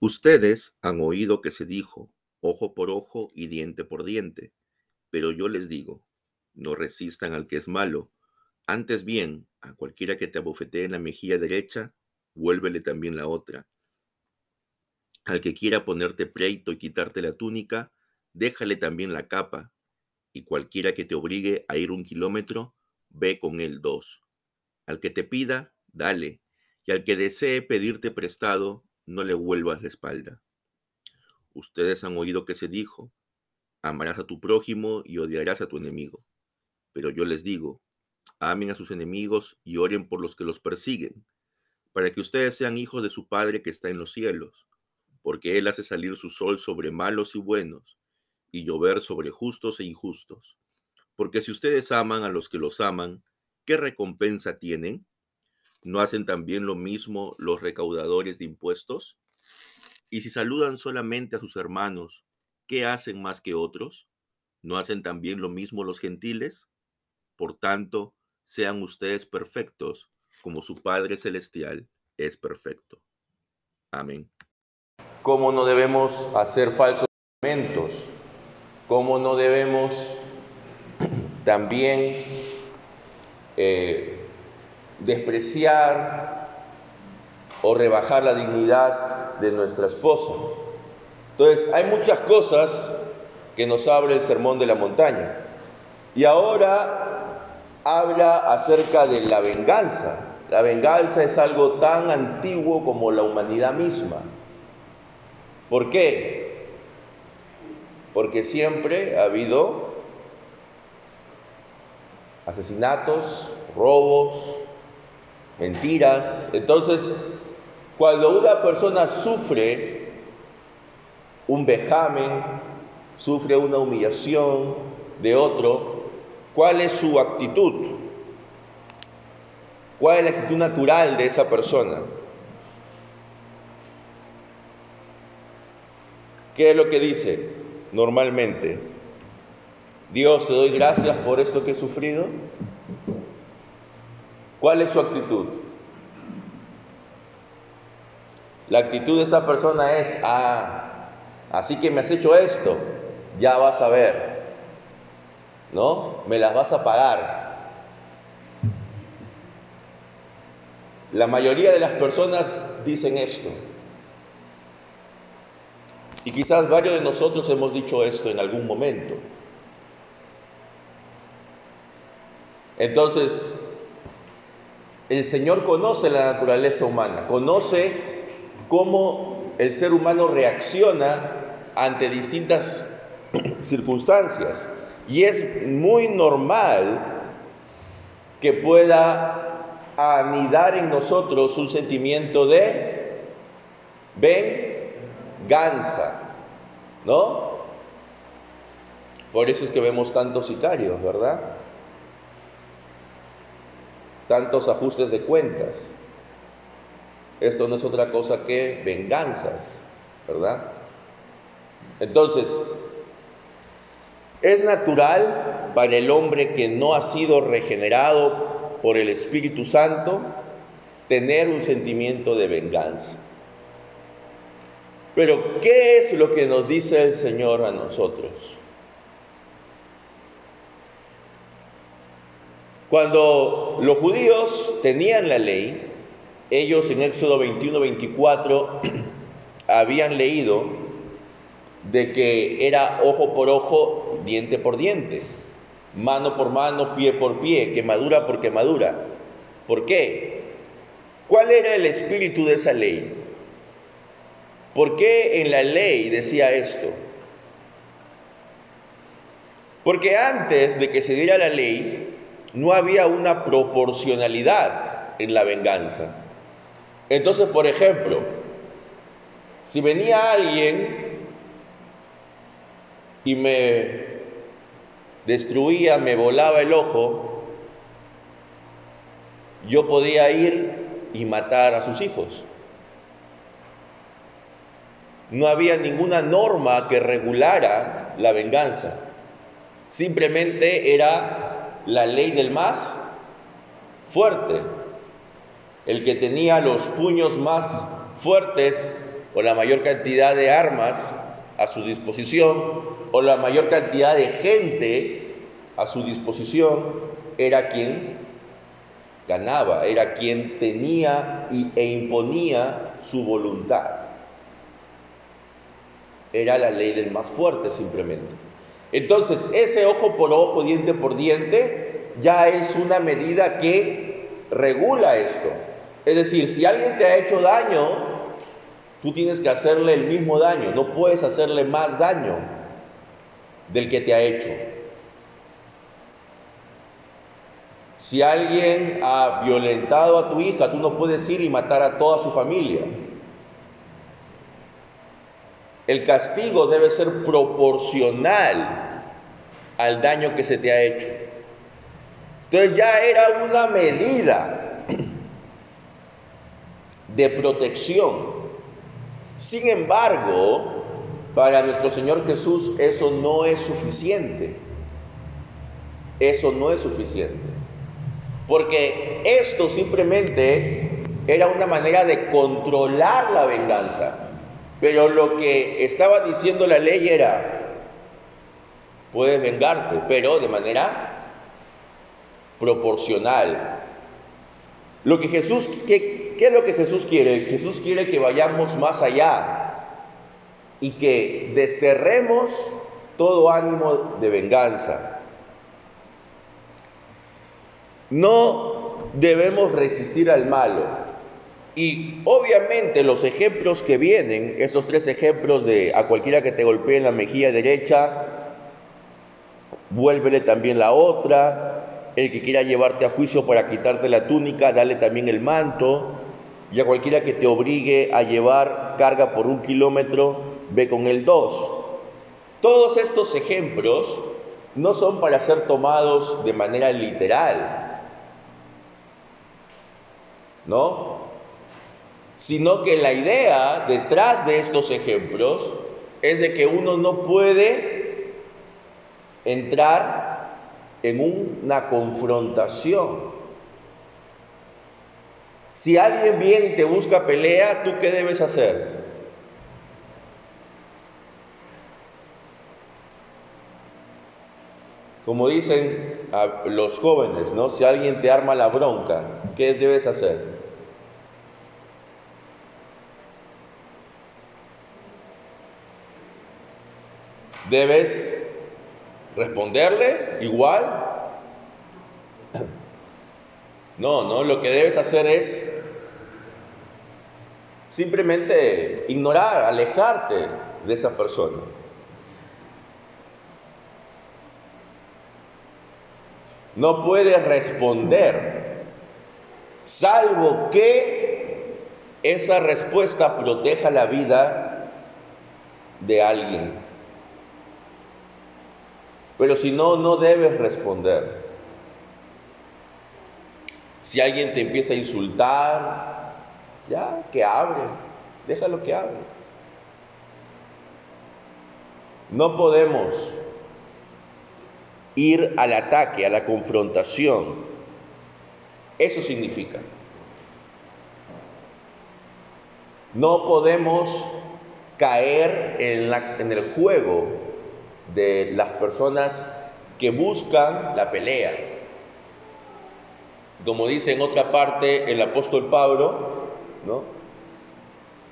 Ustedes han oído que se dijo, ojo por ojo y diente por diente, pero yo les digo, no resistan al que es malo, antes bien, a cualquiera que te abofetee en la mejilla derecha, vuélvele también la otra. Al que quiera ponerte pleito y quitarte la túnica, déjale también la capa, y cualquiera que te obligue a ir un kilómetro, ve con él dos. Al que te pida, dale, y al que desee pedirte prestado, no le vuelvas la espalda. Ustedes han oído que se dijo, amarás a tu prójimo y odiarás a tu enemigo. Pero yo les digo, amen a sus enemigos y oren por los que los persiguen, para que ustedes sean hijos de su Padre que está en los cielos, porque Él hace salir su sol sobre malos y buenos, y llover sobre justos e injustos. Porque si ustedes aman a los que los aman, ¿qué recompensa tienen? ¿No hacen también lo mismo los recaudadores de impuestos? Y si saludan solamente a sus hermanos, ¿qué hacen más que otros? ¿No hacen también lo mismo los gentiles? Por tanto, sean ustedes perfectos, como su Padre Celestial es perfecto. Amén. ¿Cómo no debemos hacer falsos argumentos? ¿Cómo no debemos también eh, despreciar o rebajar la dignidad de nuestra esposa. Entonces, hay muchas cosas que nos habla el Sermón de la Montaña. Y ahora habla acerca de la venganza. La venganza es algo tan antiguo como la humanidad misma. ¿Por qué? Porque siempre ha habido asesinatos, robos, mentiras. Entonces, cuando una persona sufre un vejamen, sufre una humillación de otro, ¿cuál es su actitud? ¿Cuál es la actitud natural de esa persona? ¿Qué es lo que dice normalmente? Dios, te doy gracias por esto que he sufrido. ¿Cuál es su actitud? La actitud de esta persona es, ah, así que me has hecho esto, ya vas a ver, ¿no? Me las vas a pagar. La mayoría de las personas dicen esto. Y quizás varios de nosotros hemos dicho esto en algún momento. Entonces, el Señor conoce la naturaleza humana, conoce cómo el ser humano reacciona ante distintas circunstancias. Y es muy normal que pueda anidar en nosotros un sentimiento de venganza, ¿no? Por eso es que vemos tantos sicarios, ¿verdad? Tantos ajustes de cuentas. Esto no es otra cosa que venganzas, ¿verdad? Entonces, es natural para el hombre que no ha sido regenerado por el Espíritu Santo tener un sentimiento de venganza. Pero, ¿qué es lo que nos dice el Señor a nosotros? Cuando los judíos tenían la ley, ellos en Éxodo 21-24 habían leído de que era ojo por ojo, diente por diente, mano por mano, pie por pie, quemadura por quemadura. ¿Por qué? ¿Cuál era el espíritu de esa ley? ¿Por qué en la ley decía esto? Porque antes de que se diera la ley, no había una proporcionalidad en la venganza. Entonces, por ejemplo, si venía alguien y me destruía, me volaba el ojo, yo podía ir y matar a sus hijos. No había ninguna norma que regulara la venganza. Simplemente era la ley del más fuerte. El que tenía los puños más fuertes o la mayor cantidad de armas a su disposición o la mayor cantidad de gente a su disposición era quien ganaba, era quien tenía e imponía su voluntad. Era la ley del más fuerte simplemente. Entonces, ese ojo por ojo, diente por diente, ya es una medida que regula esto. Es decir, si alguien te ha hecho daño, tú tienes que hacerle el mismo daño, no puedes hacerle más daño del que te ha hecho. Si alguien ha violentado a tu hija, tú no puedes ir y matar a toda su familia. El castigo debe ser proporcional al daño que se te ha hecho. Entonces ya era una medida de protección. Sin embargo, para nuestro Señor Jesús eso no es suficiente. Eso no es suficiente. Porque esto simplemente era una manera de controlar la venganza. Pero lo que estaba diciendo la ley era, puedes vengarte, pero de manera proporcional. Lo que Jesús, ¿qué, ¿qué, es lo que Jesús quiere? Jesús quiere que vayamos más allá y que desterremos todo ánimo de venganza. No debemos resistir al malo. Y obviamente los ejemplos que vienen, esos tres ejemplos de a cualquiera que te golpee en la mejilla derecha, vuélvele también la otra, el que quiera llevarte a juicio para quitarte la túnica, dale también el manto, y a cualquiera que te obligue a llevar carga por un kilómetro, ve con el dos. Todos estos ejemplos no son para ser tomados de manera literal, ¿no? Sino que la idea detrás de estos ejemplos es de que uno no puede entrar en una confrontación. Si alguien viene y te busca pelea, ¿tú qué debes hacer? Como dicen los jóvenes, ¿no? Si alguien te arma la bronca, ¿qué debes hacer? Debes responderle igual. No, no, lo que debes hacer es simplemente ignorar, alejarte de esa persona. No puedes responder, salvo que esa respuesta proteja la vida de alguien. Pero si no, no debes responder. Si alguien te empieza a insultar, ya, que hable, déjalo que hable. No podemos ir al ataque, a la confrontación. Eso significa. No podemos caer en, en el juego de las personas que buscan la pelea. Como dice en otra parte el apóstol Pablo, ¿no?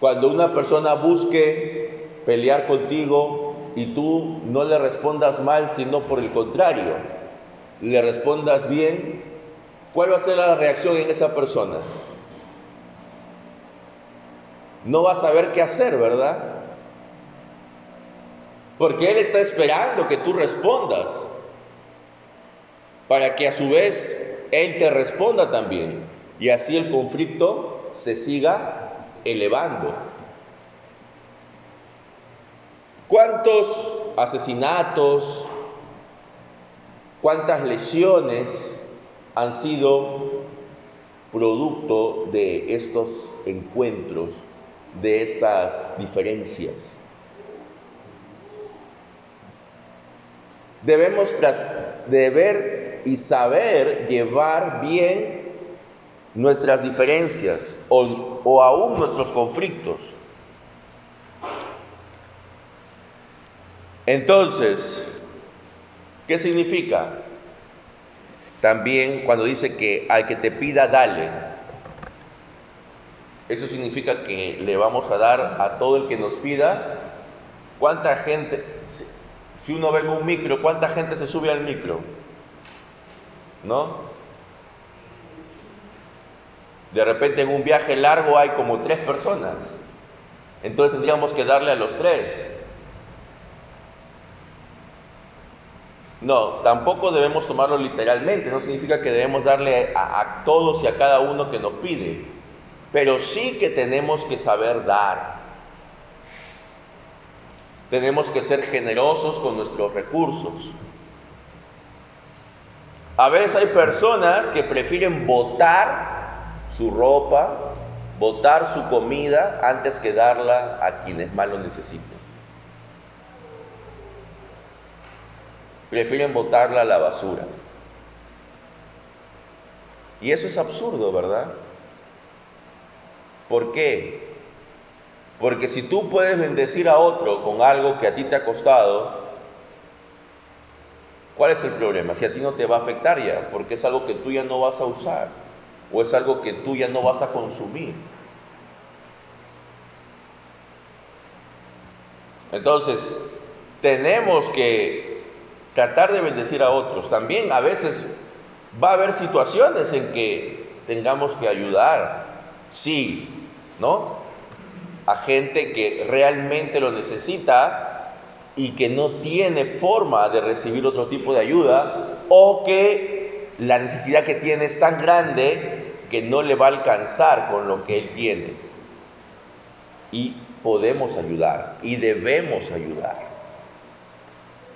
Cuando una persona busque pelear contigo y tú no le respondas mal, sino por el contrario, le respondas bien, ¿cuál va a ser la reacción en esa persona? No va a saber qué hacer, ¿verdad? Porque Él está esperando que tú respondas, para que a su vez Él te responda también, y así el conflicto se siga elevando. ¿Cuántos asesinatos, cuántas lesiones han sido producto de estos encuentros, de estas diferencias? debemos deber y saber llevar bien nuestras diferencias o, o aún nuestros conflictos. Entonces, ¿qué significa? También cuando dice que al que te pida, dale. Eso significa que le vamos a dar a todo el que nos pida. ¿Cuánta gente si uno ve un micro, cuánta gente se sube al micro? ¿No? De repente en un viaje largo hay como tres personas. Entonces tendríamos que darle a los tres. No, tampoco debemos tomarlo literalmente, no significa que debemos darle a, todos y a cada uno que nos pide, pero sí que tenemos que saber dar. Tenemos que ser generosos con nuestros recursos. A veces hay personas que prefieren botar su ropa, botar su comida antes que darla a quienes más lo necesiten. prefieren botarla a la basura. Y eso es absurdo, ¿verdad? ¿Por qué? Porque si tú puedes bendecir a otro con algo que a ti te ha costado, ¿cuál es el problema? Si a ti no te va a afectar ya, porque es algo que tú ya no vas a usar o es algo que tú ya no vas a consumir. Entonces, tenemos que tratar de bendecir a otros. También a veces va a haber situaciones en que tengamos que ayudar, sí, ¿no? A gente que realmente lo necesita y que no tiene forma de recibir otro tipo de ayuda o que la necesidad que tiene es tan grande que no le va a alcanzar con lo que él tiene. Y podemos ayudar y debemos ayudar.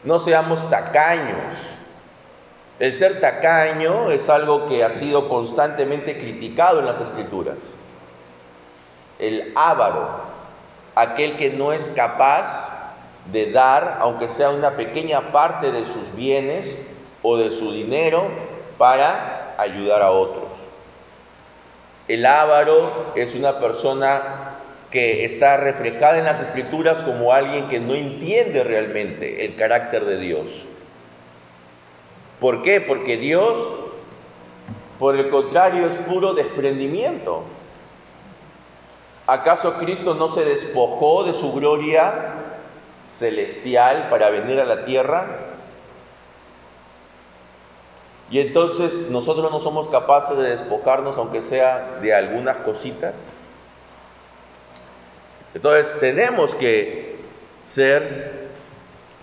No seamos tacaños. El ser tacaño es algo que ha sido constantemente criticado en las escrituras. El ávaro, aquel que no es capaz de dar, aunque sea una pequeña parte de sus bienes o de su dinero, para ayudar a otros. El ávaro es una persona que está reflejada en las escrituras como alguien que no entiende realmente el carácter de Dios. ¿Por qué? Porque Dios, por el contrario, es puro desprendimiento. ¿Acaso Cristo no se despojó de su gloria celestial para venir a la tierra? Y entonces nosotros no somos capaces de despojarnos, aunque sea de algunas cositas. Entonces tenemos que ser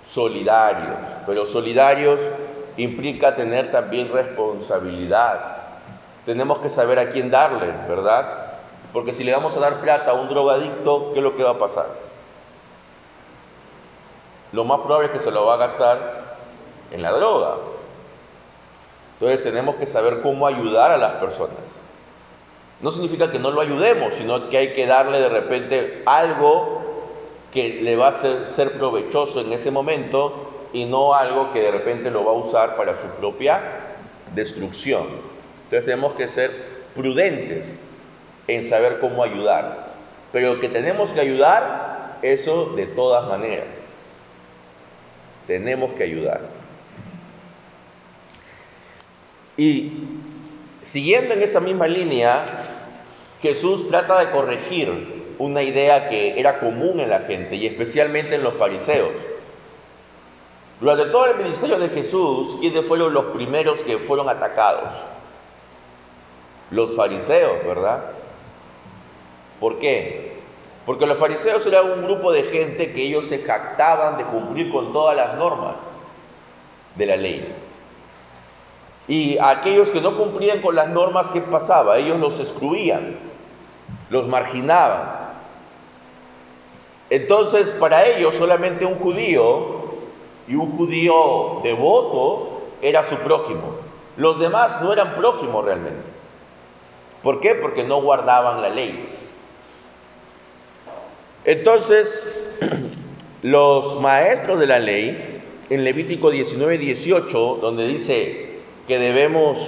solidarios, pero solidarios implica tener también responsabilidad. Tenemos que saber a quién darle, ¿verdad? Porque si le vamos a dar plata a un drogadicto, ¿qué es lo que va a pasar? Lo más probable es que se lo va a gastar en la droga. Entonces tenemos que saber cómo ayudar a las personas. No significa que no lo ayudemos, sino que hay que darle de repente algo que le va a ser, provechoso en ese momento y no algo que de repente lo va a usar para su propia destrucción. Entonces tenemos que ser prudentes en saber cómo ayudar. Pero que tenemos que ayudar, eso de todas maneras. Tenemos que ayudar. Y Siguiendo en esa misma línea, Jesús trata de corregir una idea que era común en la gente y especialmente en los fariseos. Durante todo el ministerio de Jesús, ¿quiénes fueron los primeros que fueron atacados? Los fariseos, ¿verdad? ¿Por qué? Porque los fariseos eran un grupo de gente que ellos se jactaban de cumplir con todas las normas de la ley. Y aquellos que no cumplían con las normas, ¿qué pasaba? Ellos los excluían, los marginaban. Entonces, para ellos solamente un judío y un judío devoto era su prójimo. Los demás no eran prójimos realmente. ¿Por qué? Porque no guardaban la ley. Entonces, los maestros de la ley, en Levítico 19, 18, donde dice, que debemos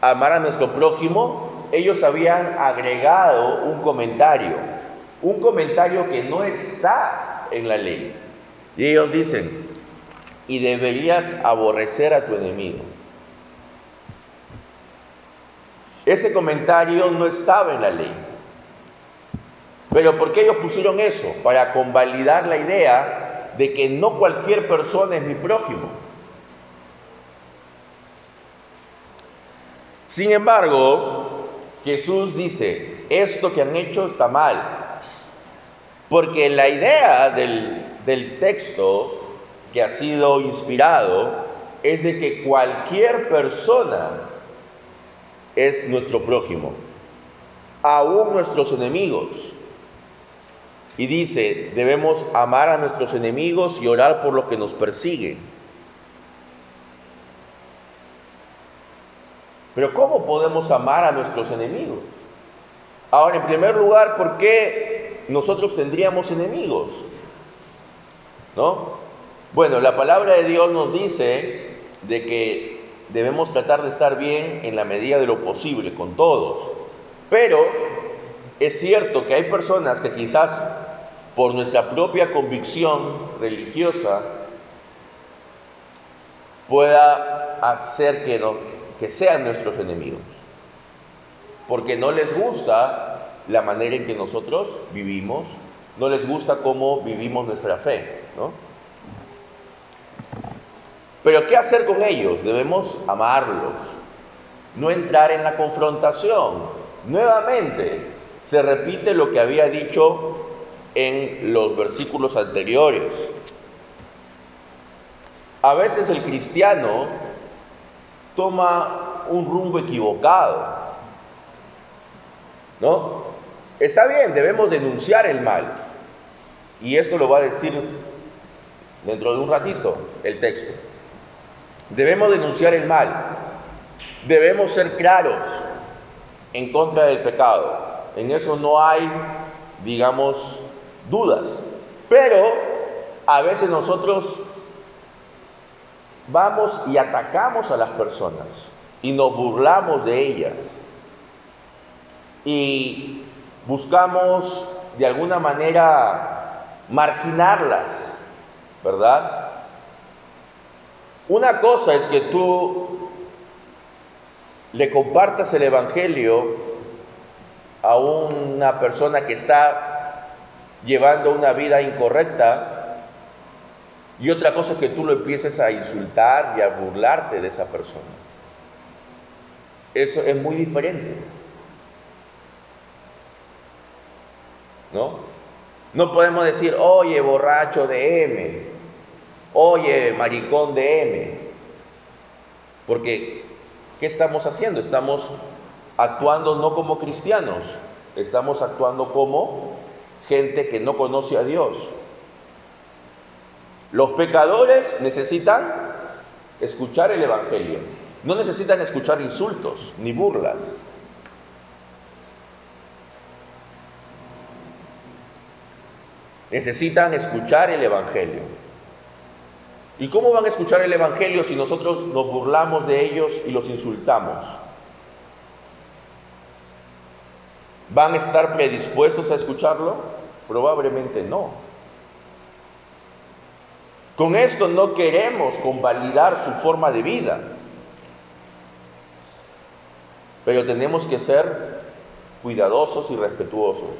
amar a nuestro prójimo, ellos habían agregado un comentario, un comentario que no está en la ley. Y ellos dicen, y deberías aborrecer a tu enemigo. Ese comentario no estaba en la ley. Pero ¿por qué ellos pusieron eso? Para convalidar la idea de que no cualquier persona es mi prójimo. Sin embargo, Jesús dice, esto que han hecho está mal. Porque la idea del, del texto que ha sido inspirado es de que cualquier persona es nuestro prójimo, aún nuestros enemigos. Y dice, debemos amar a nuestros enemigos y orar por los que nos persiguen. Pero ¿cómo podemos amar a nuestros enemigos? Ahora, en primer lugar, ¿por qué nosotros tendríamos enemigos? ¿No? Bueno, la palabra de Dios nos dice de que debemos tratar de estar bien en la medida de lo posible con todos. Pero es cierto que hay personas que quizás por nuestra propia convicción religiosa pueda hacer que, sean nuestros enemigos. Porque no les gusta la manera en que nosotros vivimos, no les gusta cómo vivimos nuestra fe. ¿no? Pero ¿qué hacer con ellos? Debemos amarlos, no entrar en la confrontación. Nuevamente, se repite lo que había dicho en los versículos anteriores. A veces el cristiano toma un rumbo equivocado. ¿No? Está bien, debemos denunciar el mal. Y esto lo va a decir dentro de un ratito el texto. Debemos denunciar el mal. Debemos ser claros en contra del pecado. En eso no hay, digamos, dudas. Pero a veces nosotros vamos y atacamos a las personas y nos burlamos de ellas. Y buscamos de alguna manera marginarlas, ¿verdad? Una cosa es que tú le compartas el Evangelio a una persona que está llevando una vida incorrecta y otra cosa es que tú lo empieces a insultar y a burlarte de esa persona. Eso es muy diferente. ¿No? No podemos decir, oye, borracho de M, oye, maricón de M. Porque, ¿qué estamos haciendo? Estamos actuando no como cristianos, estamos actuando como gente que no conoce a Dios. Los pecadores necesitan escuchar el Evangelio, no necesitan escuchar insultos ni burlas. Necesitan escuchar el Evangelio. ¿Y cómo van a escuchar el Evangelio si nosotros nos burlamos de ellos y los insultamos? ¿Van a estar predispuestos a escucharlo? Probablemente no. Con esto no queremos convalidar su forma de vida, pero tenemos que ser cuidadosos y respetuosos.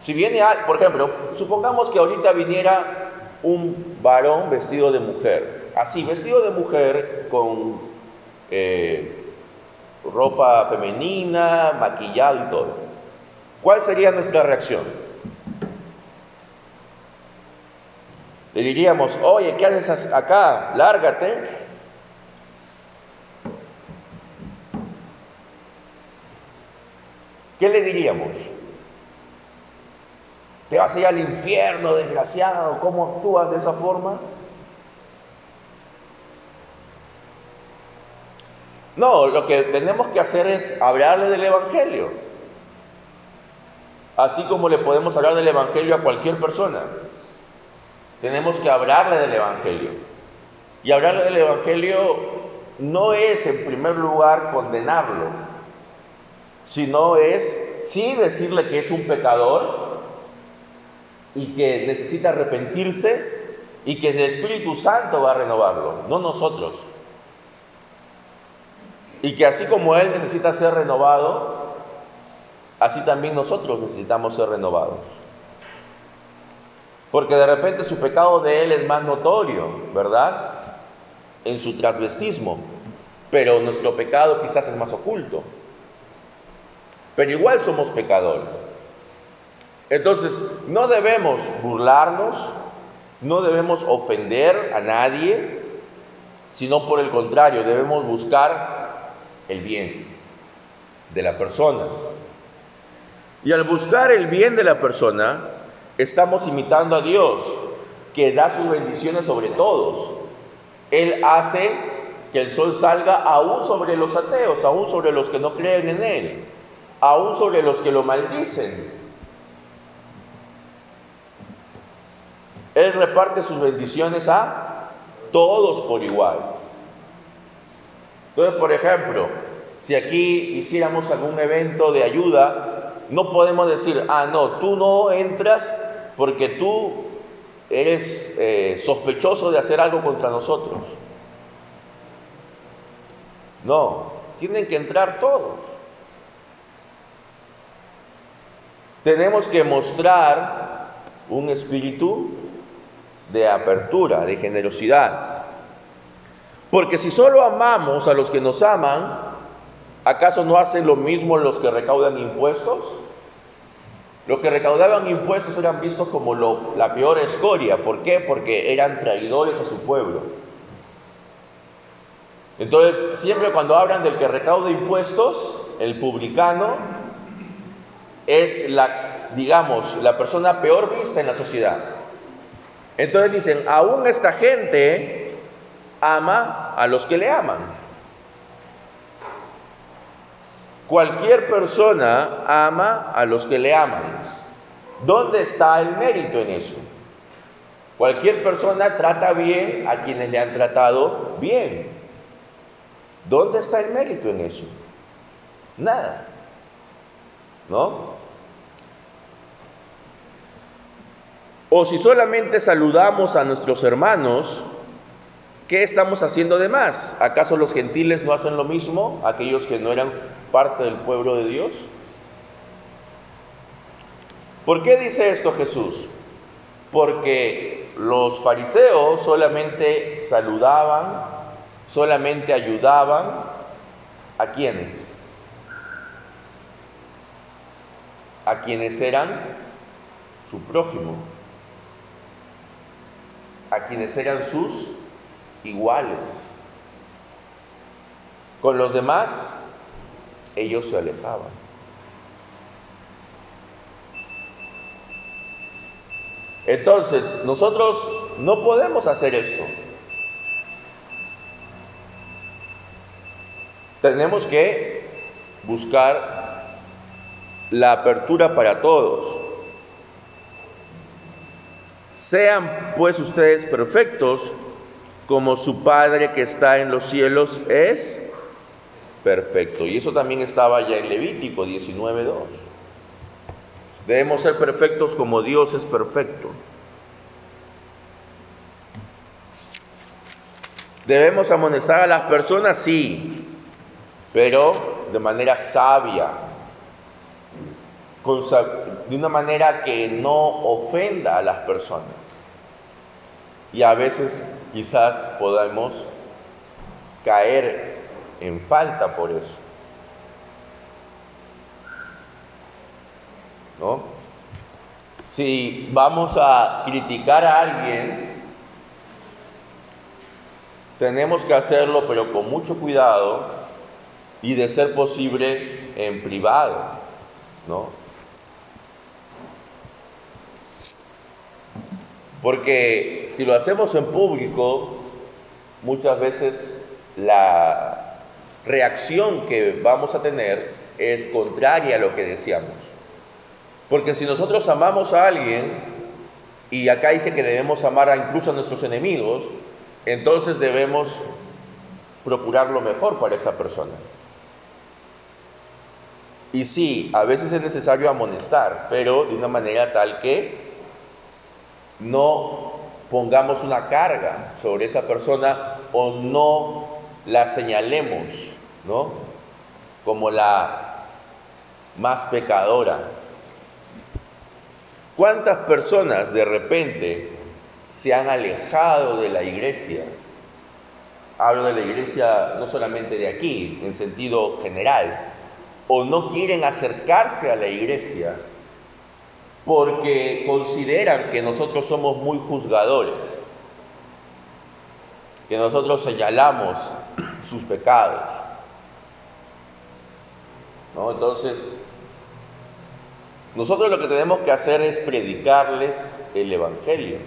Si viene, por ejemplo, supongamos que ahorita viniera un varón vestido de mujer, así, vestido de mujer con eh, ropa femenina, maquillado y todo. ¿Cuál sería nuestra reacción? Le diríamos, oye, ¿qué haces acá? Lárgate. ¿Qué le diríamos? Te vas a ir al infierno, desgraciado. ¿Cómo actúas de esa forma? No, lo que tenemos que hacer es hablarle del Evangelio. Así como le podemos hablar del Evangelio a cualquier persona. Tenemos que hablarle del Evangelio. Y hablarle del Evangelio no es en primer lugar condenarlo, sino es sí decirle que es un pecador, y que necesita arrepentirse y que el Espíritu Santo va a renovarlo, no nosotros. Y que así como Él necesita ser renovado, así también nosotros necesitamos ser renovados. Porque de repente su pecado de Él es más notorio, ¿verdad? En su transvestismo. Pero nuestro pecado quizás es más oculto. Pero igual somos pecadores. Entonces, no debemos burlarnos, no debemos ofender a nadie, sino por el contrario, debemos buscar el bien de la persona. Y al buscar el bien de la persona, estamos imitando a Dios, que da sus bendiciones sobre todos. Él hace que el sol salga aún sobre los ateos, aún sobre los que no creen en Él, aún sobre los que lo maldicen. Él reparte sus bendiciones a todos por igual. Entonces, por ejemplo, si aquí hiciéramos algún evento de ayuda, no podemos decir, ah, no, tú no entras porque tú eres eh, sospechoso de hacer algo contra nosotros. No, tienen que entrar todos. Tenemos que mostrar un espíritu de apertura, de generosidad. Porque si solo amamos a los que nos aman, ¿acaso no hacen lo mismo los que recaudan impuestos? Los que recaudaban impuestos eran vistos como la peor escoria. ¿Por qué? Porque eran traidores a su pueblo. Entonces, siempre cuando hablan del que recauda impuestos, el publicano es la, digamos, la persona peor vista en la sociedad. Entonces dicen, aún esta gente ama a los que le aman. Cualquier persona ama a los que le aman. ¿Dónde está el mérito en eso? Cualquier persona trata bien a quienes le han tratado bien. ¿Dónde está el mérito en eso? Nada. ¿No? O si solamente saludamos a nuestros hermanos, ¿qué estamos haciendo de más? ¿Acaso los gentiles no hacen lo mismo, aquellos que no eran parte del pueblo de Dios? ¿Por qué dice esto Jesús? Porque los fariseos solamente saludaban, solamente ayudaban a quienes? A quienes eran su prójimo, a quienes eran sus iguales. Con los demás ellos se alejaban. Entonces, nosotros no podemos hacer esto. Tenemos que buscar la apertura para todos. Sean pues ustedes perfectos como su Padre que está en los cielos es perfecto. Y eso también estaba ya en Levítico 19.2. Debemos ser perfectos como Dios es perfecto. Debemos amonestar a las personas, sí, pero de manera sabia, de una manera que no ofenda a las personas. Y a veces quizás podamos caer en falta por eso. ¿No? Si vamos a criticar a alguien, tenemos que hacerlo pero con mucho cuidado y de ser posible en privado, ¿no? Porque si lo hacemos en público, muchas veces la reacción que vamos a tener es contraria a lo que deseamos. Porque si nosotros amamos a alguien, y acá dice que debemos amar a incluso a nuestros enemigos, entonces debemos procurar lo mejor para esa persona. Y sí, a veces es necesario amonestar, pero de una manera tal que no pongamos una carga sobre esa persona o no la señalemos, ¿no? Como la más pecadora. ¿Cuántas personas de repente se han alejado de la iglesia? Hablo de la iglesia no solamente de aquí, en sentido general, o no quieren acercarse a la iglesia porque consideran que nosotros somos muy juzgadores, que nosotros señalamos sus pecados. Entonces, nosotros lo que tenemos que hacer es predicarles el Evangelio.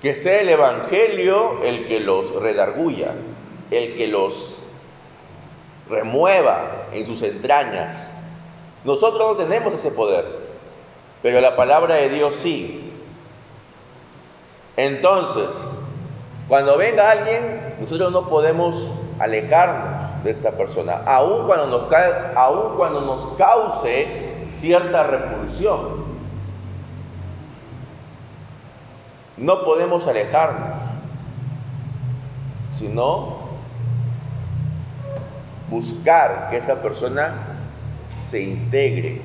Que sea el Evangelio el que los redarguya, el que los remueva en sus entrañas. Nosotros no tenemos ese poder pero la palabra de Dios sí. Entonces, cuando venga alguien, nosotros no podemos alejarnos de esta persona, aun cuando nos, aun cuando nos cause cierta repulsión. No podemos alejarnos, sino buscar que esa persona se integre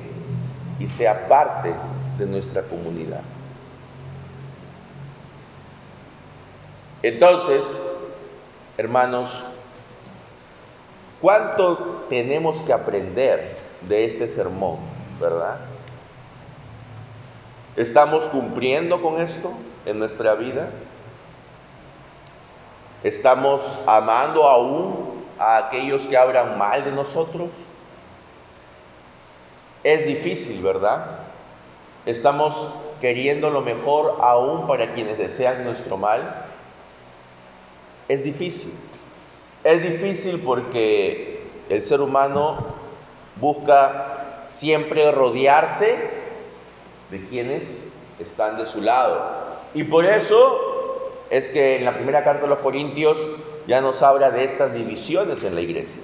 y sea parte de nuestra comunidad. Entonces, hermanos, ¿cuánto tenemos que aprender de este sermón, verdad? ¿Estamos cumpliendo con esto en nuestra vida? ¿Estamos amando aún a aquellos que hablan mal de nosotros? Es difícil, ¿verdad? Estamos queriendo lo mejor aún para quienes desean nuestro mal. Es difícil. Es difícil porque el ser humano busca siempre rodearse de quienes están de su lado. Y por eso es que en la primera carta de los Corintios ya nos habla de estas divisiones en la iglesia.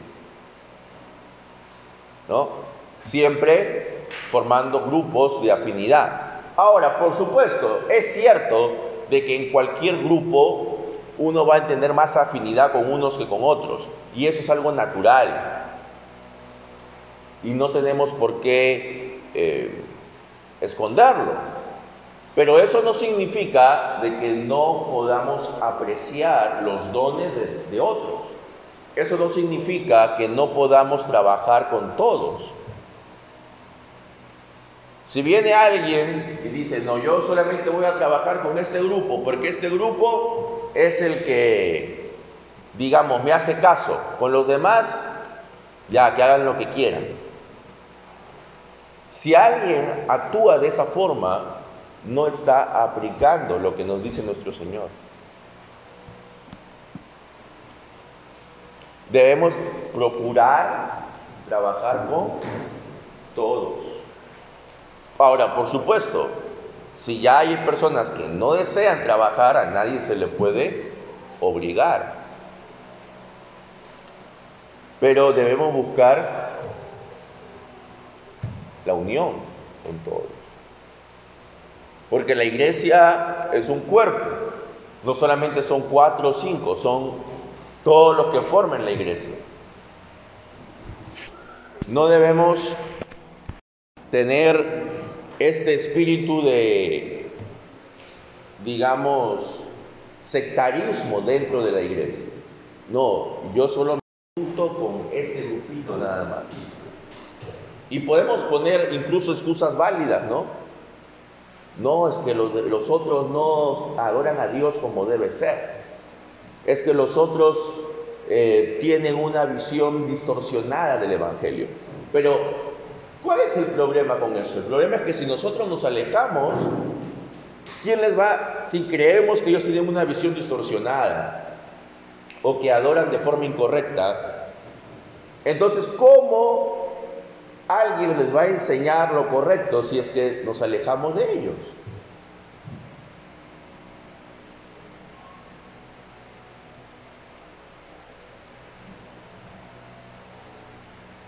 ¿No? Siempre formando grupos de afinidad. Ahora, por supuesto, es cierto de que en cualquier grupo uno va a tener más afinidad con unos que con otros, y eso es algo natural. Y no tenemos por qué eh, esconderlo. Pero eso no significa de que no podamos apreciar los dones de, de otros. Eso no significa que no podamos trabajar con todos. Si viene alguien y dice, no, yo solamente voy a trabajar con este grupo, porque este grupo es el que, digamos, me hace caso, con los demás, ya, que hagan lo que quieran. Si alguien actúa de esa forma, no está aplicando lo que nos dice nuestro Señor. Debemos procurar trabajar con todos. Ahora, por supuesto, si ya hay personas que no desean trabajar, a nadie se le puede obligar. Pero debemos buscar la unión con todos. Porque la iglesia es un cuerpo. No solamente son cuatro o cinco, son todos los que forman la iglesia. No debemos tener este espíritu de, digamos, sectarismo dentro de la iglesia. No, yo solo me junto con este grupito nada más. Y podemos poner incluso excusas válidas, ¿no? No, es que los, los otros no adoran a Dios como debe ser. Es que los otros eh, tienen una visión distorsionada del Evangelio. Pero ¿Cuál es el problema con eso? El problema es que si nosotros nos alejamos, ¿quién les va, si creemos que ellos tienen una visión distorsionada o que adoran de forma incorrecta, entonces ¿cómo alguien les va a enseñar lo correcto si es que nos alejamos de ellos?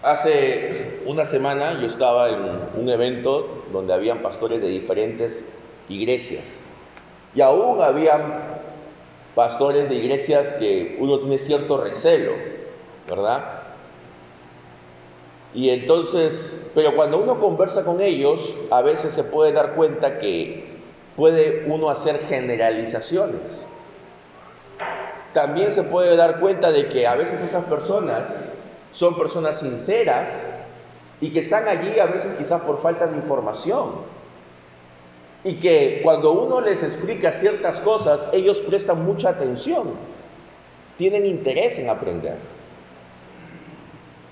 Hace una semana yo estaba en un evento donde habían pastores de diferentes iglesias Y aún había pastores de iglesias que uno tiene cierto recelo, ¿verdad? Y entonces, pero cuando uno conversa con ellos, a veces se puede dar cuenta que puede uno hacer generalizaciones. También se puede dar cuenta de que a veces esas personas son personas sinceras y que están allí a veces quizás por falta de información. Y que cuando uno les explica ciertas cosas, ellos prestan mucha atención, tienen interés en aprender.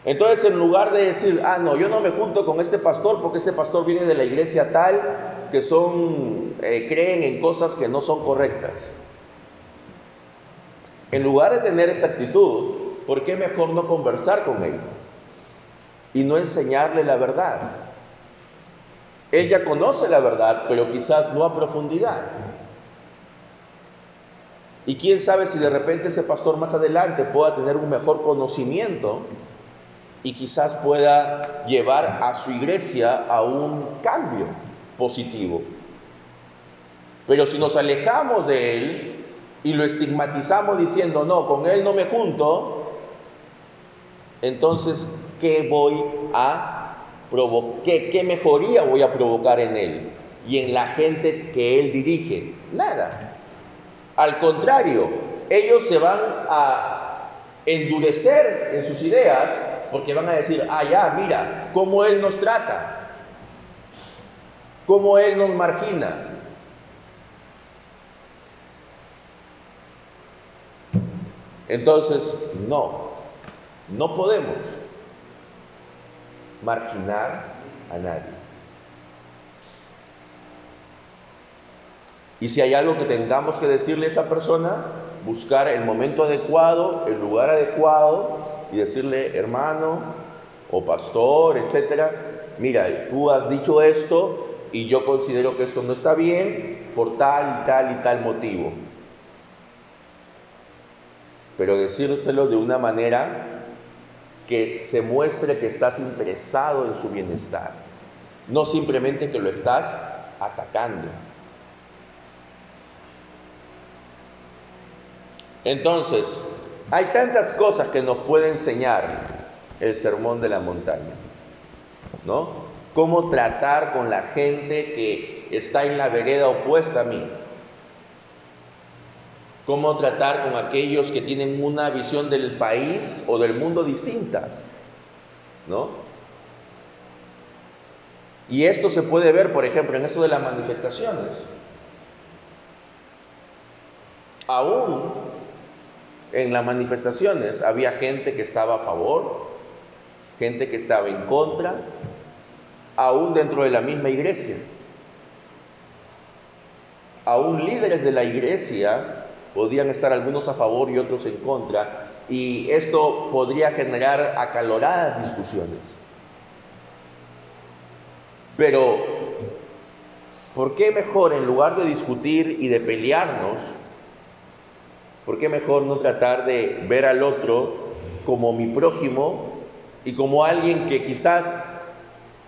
Entonces, en lugar de decir, ah, no, yo no me junto con este pastor porque este pastor viene de la iglesia tal, que son, eh, creen en cosas que no son correctas. En lugar de tener esa actitud, ¿por qué mejor no conversar con él? Y no enseñarle la verdad. Él ya conoce la verdad, pero quizás no a profundidad. Y quién sabe si de repente ese pastor más adelante pueda tener un mejor conocimiento y quizás pueda llevar a su iglesia a un cambio positivo. Pero si nos alejamos de él y lo estigmatizamos diciendo, no, con él no me junto, entonces, ¿qué voy a provocar? ¿Qué, mejoría voy a provocar en él y en la gente que él dirige? Nada. Al contrario, ellos se van a endurecer en sus ideas porque van a decir, ah, ya, mira, cómo Él nos trata, cómo Él nos margina. Entonces, no, no podemos marginar a nadie. Y si hay algo que tengamos que decirle a esa persona, buscar el momento adecuado, el lugar adecuado y decirle, hermano o pastor, etcétera, mira, tú has dicho esto y yo considero que esto no está bien por tal y tal y tal motivo. Pero decírselo de una manera que se muestre que estás interesado en su bienestar, no simplemente que lo estás atacando. Entonces, hay tantas cosas que nos puede enseñar el sermón de la montaña, ¿no? Cómo tratar con la gente que está en la vereda opuesta a mí. Cómo tratar con aquellos que tienen una visión del país o del mundo distinta, ¿no? Y esto se puede ver, por ejemplo, en esto de las manifestaciones. Aún en las manifestaciones había gente que estaba a favor, gente que estaba en contra, aún dentro de la misma iglesia. Aún líderes de la iglesia podían estar algunos a favor y otros en contra, y esto podría generar acaloradas discusiones. Pero, ¿por qué mejor en lugar de discutir y de pelearnos, ¿Por qué mejor no tratar de ver al otro como mi prójimo y como alguien que quizás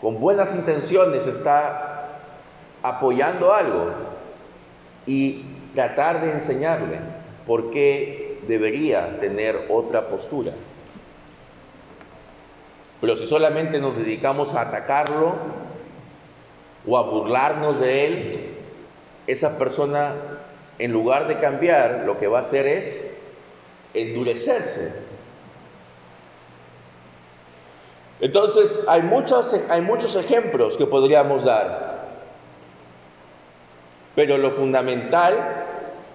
con buenas intenciones está apoyando algo y tratar de enseñarle por qué debería tener otra postura? Pero si solamente nos dedicamos a atacarlo o a burlarnos de él, esa persona en lugar de cambiar, lo que va a hacer es endurecerse. Entonces, hay muchos, hay muchos ejemplos que podríamos dar, pero lo fundamental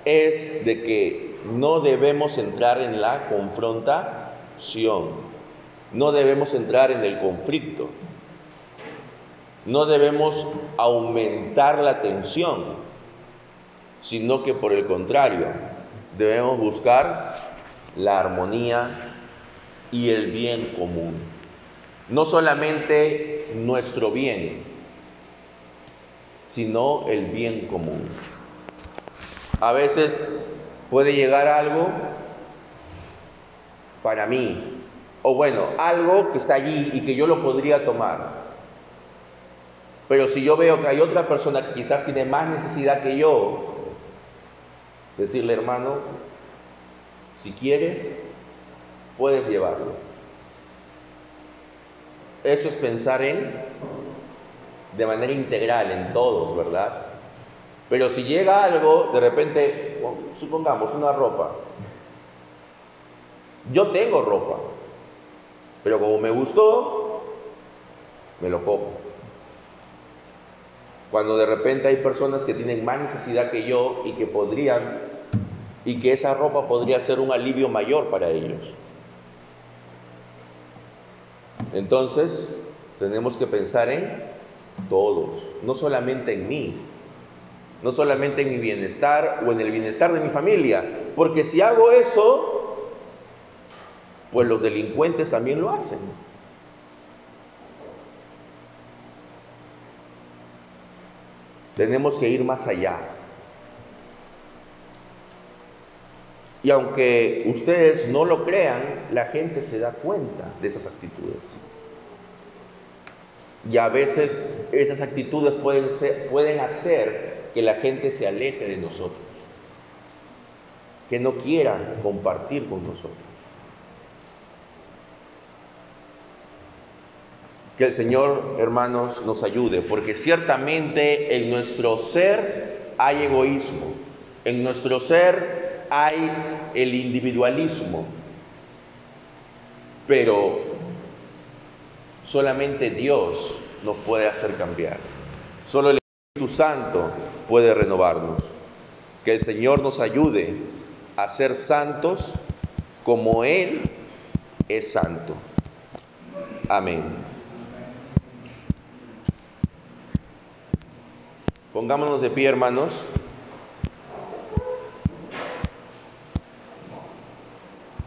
es de que no debemos entrar en la confrontación, no debemos entrar en el conflicto, no debemos aumentar la tensión, sino que por el contrario, debemos buscar la armonía y el bien común. No solamente nuestro bien, sino el bien común. A veces puede llegar algo para mí, o bueno, algo que está allí y que yo lo podría tomar. Pero si yo veo que hay otra persona que quizás tiene más necesidad que yo, Decirle, hermano, si quieres, puedes llevarlo. Eso es pensar en, de manera integral, en todos, ¿verdad? Pero si llega algo, de repente, supongamos una ropa. Yo tengo ropa, pero como me gustó, me lo cojo. Cuando de repente hay personas que tienen más necesidad que yo y que podrían, y que esa ropa podría ser un alivio mayor para ellos. Entonces, tenemos que pensar en todos, no solamente en mí, no solamente en mi bienestar o en el bienestar de mi familia, porque si hago eso, pues los delincuentes también lo hacen. Tenemos que ir más allá. Y aunque ustedes no lo crean, la gente se da cuenta de esas actitudes. Y a veces esas actitudes pueden, pueden hacer que la gente se aleje de nosotros, que no quiera compartir con nosotros. Que el Señor, hermanos, nos ayude, porque ciertamente en nuestro ser hay egoísmo, en nuestro ser hay el individualismo, pero solamente Dios nos puede hacer cambiar. Solo el Espíritu Santo puede renovarnos. Que el Señor nos ayude a ser santos como Él es santo. Amén. Pongámonos de pie, hermanos.